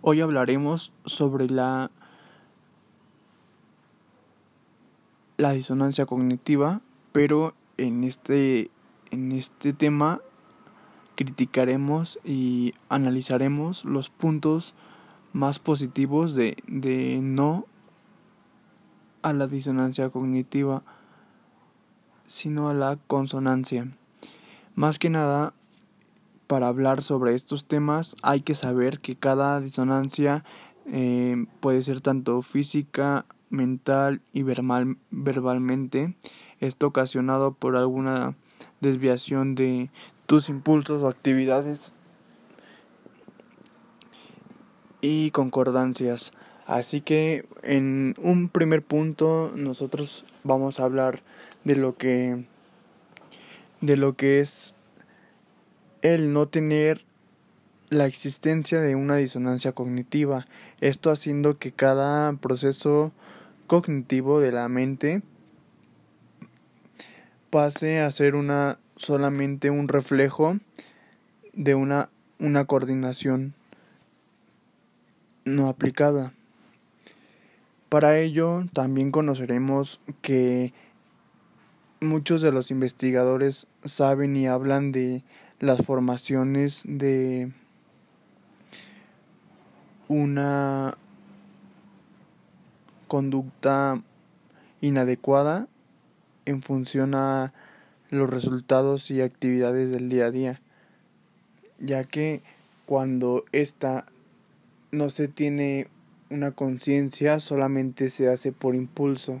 Hoy hablaremos sobre la la disonancia cognitiva, pero en este en este tema criticaremos y analizaremos los puntos más positivos de, de no a la disonancia cognitiva, sino a la consonancia. Más que nada, para hablar sobre estos temas hay que saber que cada disonancia eh, puede ser tanto física, mental y verbal, verbalmente. Esto ocasionado por alguna desviación de tus impulsos o actividades y concordancias. Así que en un primer punto nosotros vamos a hablar de lo que de lo que es el no tener la existencia de una disonancia cognitiva, esto haciendo que cada proceso cognitivo de la mente pase a ser una solamente un reflejo de una, una coordinación no aplicada. Para ello también conoceremos que muchos de los investigadores saben y hablan de las formaciones de una conducta inadecuada en función a los resultados y actividades del día a día, ya que cuando esta no se tiene una conciencia solamente se hace por impulso